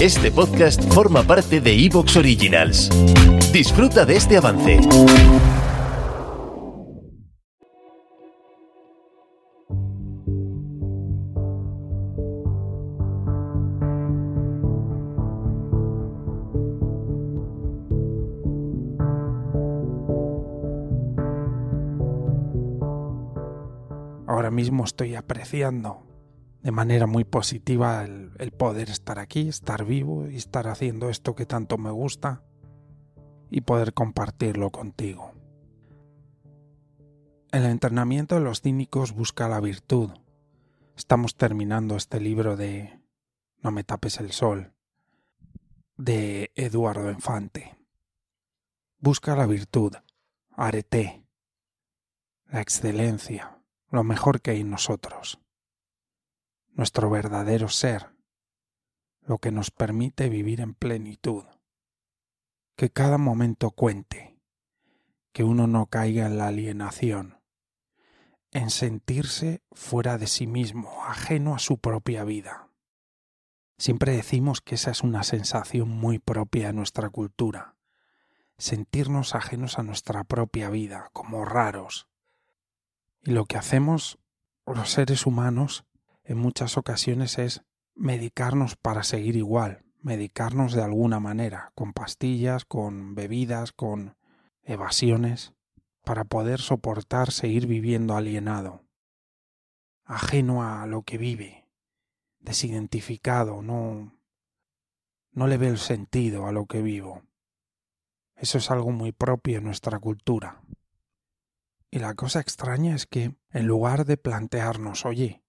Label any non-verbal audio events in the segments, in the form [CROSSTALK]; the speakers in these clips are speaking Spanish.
Este podcast forma parte de Evox Originals. Disfruta de este avance. Ahora mismo estoy apreciando de manera muy positiva el, poder estar aquí, estar vivo y estar haciendo esto que tanto me gusta y poder compartirlo contigo. El entrenamiento de los cínicos busca la virtud. Estamos terminando este libro de No me tapes el sol de Eduardo Infante. Busca la virtud, arete, la excelencia, lo mejor que hay en nosotros nuestro verdadero ser, lo que nos permite vivir en plenitud. Que cada momento cuente, que uno no caiga en la alienación, en sentirse fuera de sí mismo, ajeno a su propia vida. Siempre decimos que esa es una sensación muy propia de nuestra cultura, sentirnos ajenos a nuestra propia vida, como raros. Y lo que hacemos los seres humanos en muchas ocasiones es medicarnos para seguir igual, medicarnos de alguna manera, con pastillas, con bebidas, con evasiones, para poder soportar seguir viviendo alienado, ajeno a lo que vive, desidentificado, no no le ve el sentido a lo que vivo. Eso es algo muy propio en nuestra cultura. Y la cosa extraña es que, en lugar de plantearnos, oye,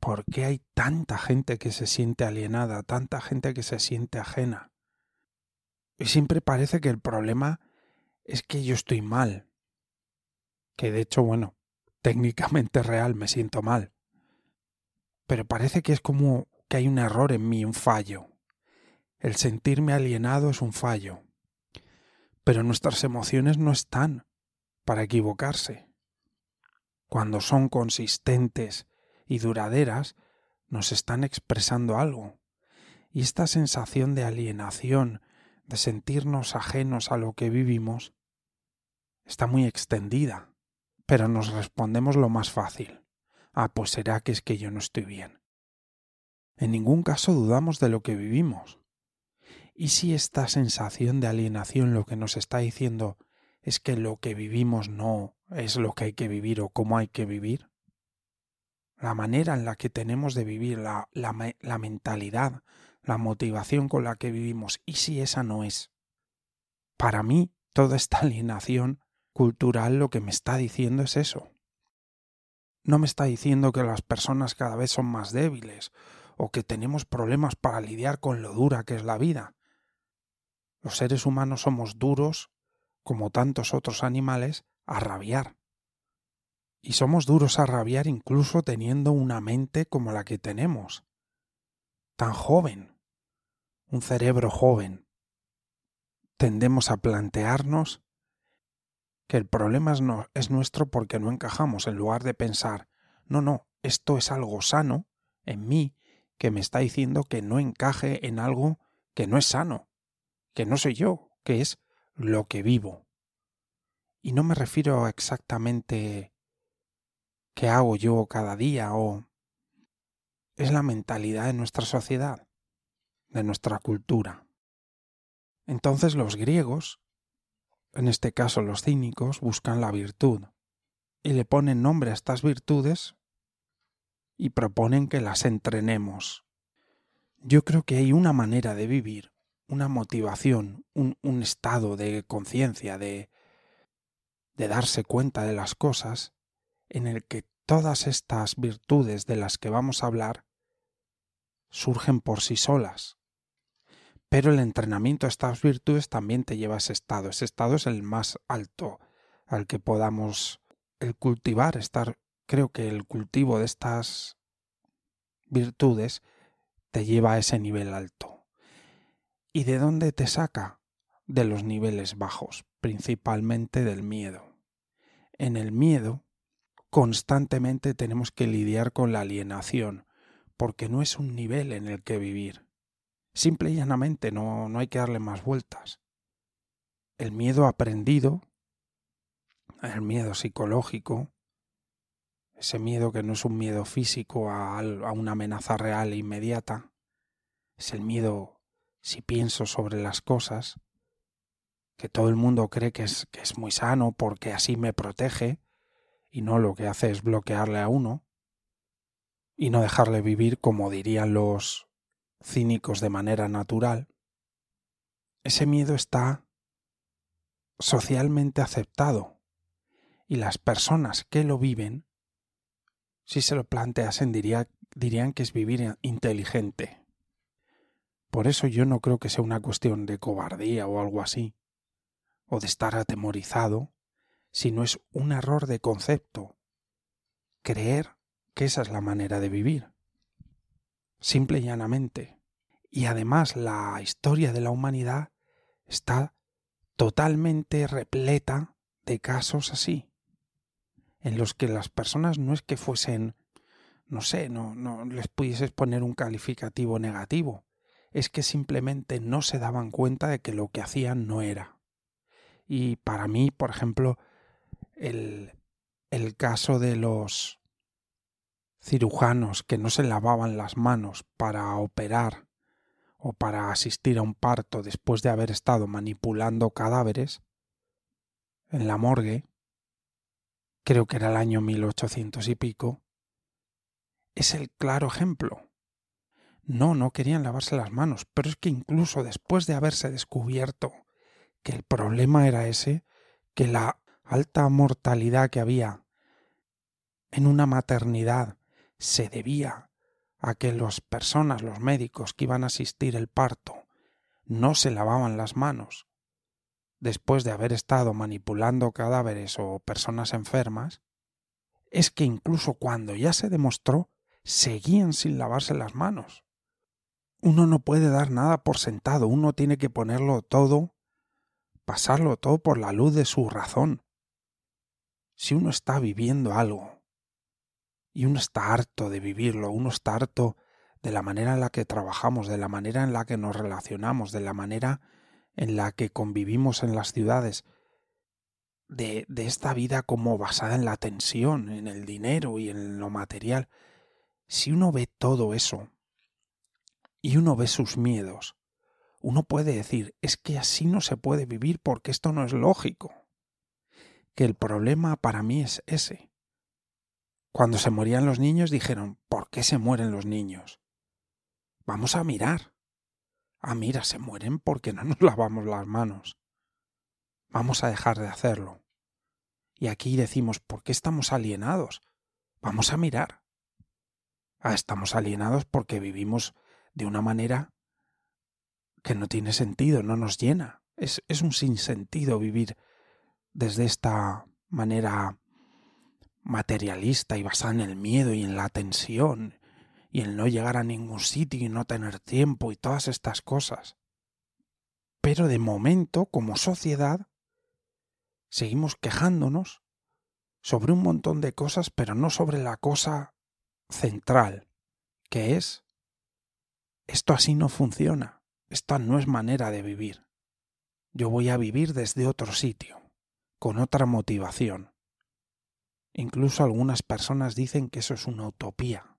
¿Por qué hay tanta gente que se siente alienada, tanta gente que se siente ajena? Y siempre parece que el problema es que yo estoy mal. Que de hecho, bueno, [LAUGHS] técnicamente real me siento mal. Pero parece que es como que hay un error en mí, un fallo. El sentirme alienado es un fallo. Pero nuestras emociones no están para equivocarse. Cuando son consistentes y duraderas nos están expresando algo. Y esta sensación de alienación, de sentirnos ajenos a lo que vivimos, está muy extendida. Pero nos respondemos lo más fácil. Ah, pues será que es que yo no estoy bien. En ningún caso dudamos de lo que vivimos. ¿Y si esta sensación de alienación lo que nos está diciendo es que lo que vivimos no es lo que hay que vivir o cómo hay que vivir? La manera en la que tenemos de vivir, la, la, la, mentalidad, la motivación con la que vivimos, y si esa no es. Para mí, toda esta [LAUGHS] alienación cultural lo que me está diciendo es eso. No me está diciendo que las personas cada vez son más débiles o que tenemos problemas para lidiar con lo dura que es la vida. Los seres humanos somos duros, como tantos otros animales, a rabiar y somos duros a rabiar incluso teniendo una mente como la que tenemos. Tan joven. Un cerebro joven. Tendemos a plantearnos que el problema es, no, es nuestro porque no encajamos, en lugar de pensar, no, no, esto es algo sano en mí que me está diciendo que no encaje en algo que no es sano, que no soy yo, que es lo que vivo. Y no me refiero exactamente ¿Qué hago yo cada día? o es la mentalidad de nuestra sociedad, de nuestra cultura. Entonces los griegos, en este caso los cínicos, buscan la virtud y le ponen nombre a estas virtudes y proponen que las entrenemos. Yo creo que hay una manera de vivir, una motivación, un, un estado de conciencia, de, de darse cuenta de las cosas, en el que todas estas virtudes de las que vamos a hablar surgen por sí solas. Pero el entrenamiento a estas virtudes también te lleva a ese estado. Ese estado es el más alto al que podamos el cultivar, estar, creo que el cultivo de estas virtudes te lleva a ese nivel alto. ¿Y de dónde te saca? De los niveles bajos, principalmente del miedo. En el miedo constantemente tenemos que lidiar con la alienación, porque no es un nivel en el que vivir. Simple y llanamente no, no hay que darle más vueltas. El miedo aprendido, el miedo psicológico, ese miedo que no es un miedo físico a, a una amenaza real e inmediata, es el miedo si pienso sobre las cosas, que todo el mundo cree que es, que es muy sano porque así me protege, y no lo que hace es bloquearle a uno, y no dejarle vivir como dirían los cínicos de manera natural, ese miedo está socialmente aceptado y las personas que lo viven, si se lo planteasen, dirían que es vivir inteligente. Por eso yo no creo que sea una cuestión de cobardía o algo así, o de estar atemorizado, sino es un error de concepto. Creer que esa es la manera de vivir. Simple y llanamente. Y además la historia de la humanidad está totalmente repleta de casos así, en los que las personas no es que fuesen, no sé, no, no les pudieses poner un calificativo negativo, es que simplemente no se daban cuenta de que lo que hacían no era. Y para mí, por ejemplo, el, el caso de los cirujanos que no se lavaban las manos para operar o para asistir a un parto después de haber estado manipulando cadáveres en la morgue, creo que era el año 1800 y pico, es el claro ejemplo. No, no querían lavarse las manos, pero es que incluso después de haberse descubierto que el problema era ese, que la alta mortalidad que había en una maternidad se debía a que las personas, los médicos que iban a asistir el parto, no se lavaban las manos después de haber estado manipulando cadáveres o personas enfermas, es que incluso cuando ya se demostró, seguían sin lavarse las manos. Uno no puede dar nada por sentado, uno tiene que ponerlo todo, pasarlo todo por la luz de su razón. Si uno está viviendo algo y uno está harto de vivirlo, uno está harto de la manera en la que trabajamos, de la manera en la que nos relacionamos, de la manera en la que convivimos en las ciudades, de, de esta vida como basada en la tensión, en el dinero y en lo material, si uno ve todo eso y uno ve sus miedos, uno puede decir, es que así no se puede vivir porque esto no es lógico. Que el problema para mí es ese, cuando se morían los niños dijeron, ¿por qué se mueren los niños? Vamos a mirar. Ah, mira, se mueren porque no nos [LAUGHS] lavamos las manos. Vamos a dejar de hacerlo. Y aquí decimos, ¿por qué estamos alienados? Vamos a mirar. Ah, estamos alienados porque vivimos de una manera que no tiene sentido, no nos llena. Es, es un sinsentido vivir desde esta manera materialista y basada en el miedo y en la tensión y en no llegar a ningún sitio y no tener tiempo y todas estas cosas. Pero de momento, como sociedad, seguimos quejándonos sobre un montón de cosas, pero no sobre la cosa central, que es esto así no funciona, esta no es manera de vivir. Yo voy a vivir desde otro sitio, con otra motivación. Incluso algunas personas dicen que eso es una utopía.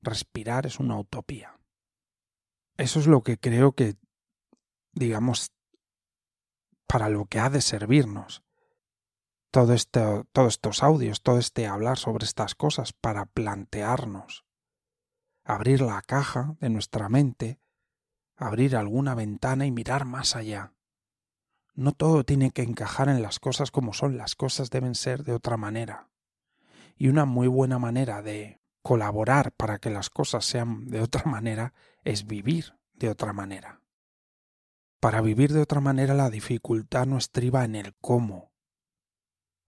Respirar es una utopía. Eso es lo que creo que, digamos, para lo que ha de servirnos. Todo esto, todos estos audios, todo este hablar sobre estas cosas para plantearnos, abrir la caja de nuestra mente, abrir alguna ventana y mirar más allá. No todo tiene que encajar en las cosas como son, las cosas deben ser de otra manera y una muy buena manera de colaborar para que las cosas sean de otra [LAUGHS] manera es vivir de otra manera. Para vivir de otra manera la dificultad no estriba en el cómo.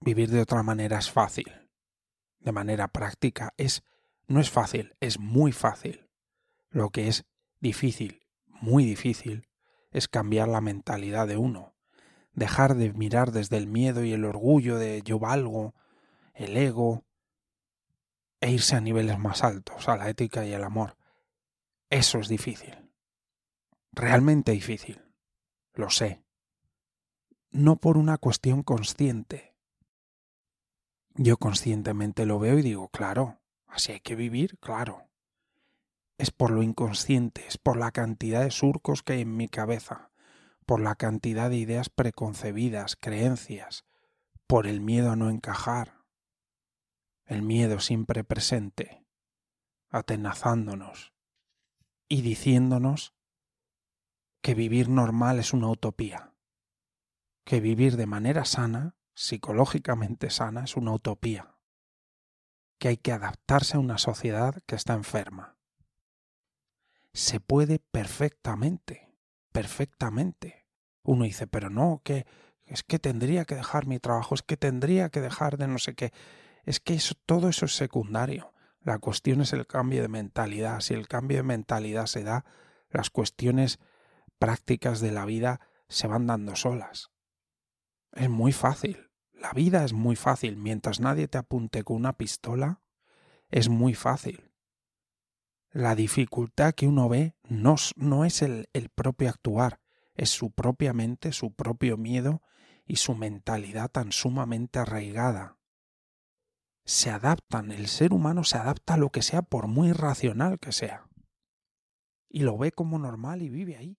Vivir de otra manera es fácil. De manera práctica es no es fácil, es muy fácil. Lo que es difícil, muy difícil, es cambiar la mentalidad de uno, dejar de mirar desde el miedo y el orgullo de yo valgo, el ego, e irse a niveles más altos, a la ética y el amor. Eso es difícil. Realmente difícil. Lo sé. No por una cuestión consciente. Yo conscientemente lo veo y digo, claro, así hay que vivir, claro. Es por lo inconsciente, es por la cantidad de surcos que hay en mi cabeza, por la cantidad de ideas preconcebidas, creencias, por el miedo a no encajar, el miedo siempre presente, atenazándonos y diciéndonos que vivir normal es una utopía, que vivir de manera sana, psicológicamente sana, es una utopía, que hay que adaptarse a una sociedad que está enferma. Se puede perfectamente, perfectamente. Uno dice, pero no, que es que tendría que dejar mi trabajo, es que tendría que dejar de no sé qué es que eso, todo eso es secundario. La cuestión es el cambio de mentalidad. Si el cambio de mentalidad se da, las cuestiones prácticas de la vida se van dando solas. Es muy fácil. La vida es muy fácil. Mientras nadie te apunte con una pistola, es muy fácil. La dificultad que uno ve no, no es el, el propio actuar, es su propia mente, su propio miedo y su mentalidad tan sumamente arraigada se adaptan, el ser humano se adapta a lo que sea por muy racional que sea. Y lo ve como normal y vive ahí.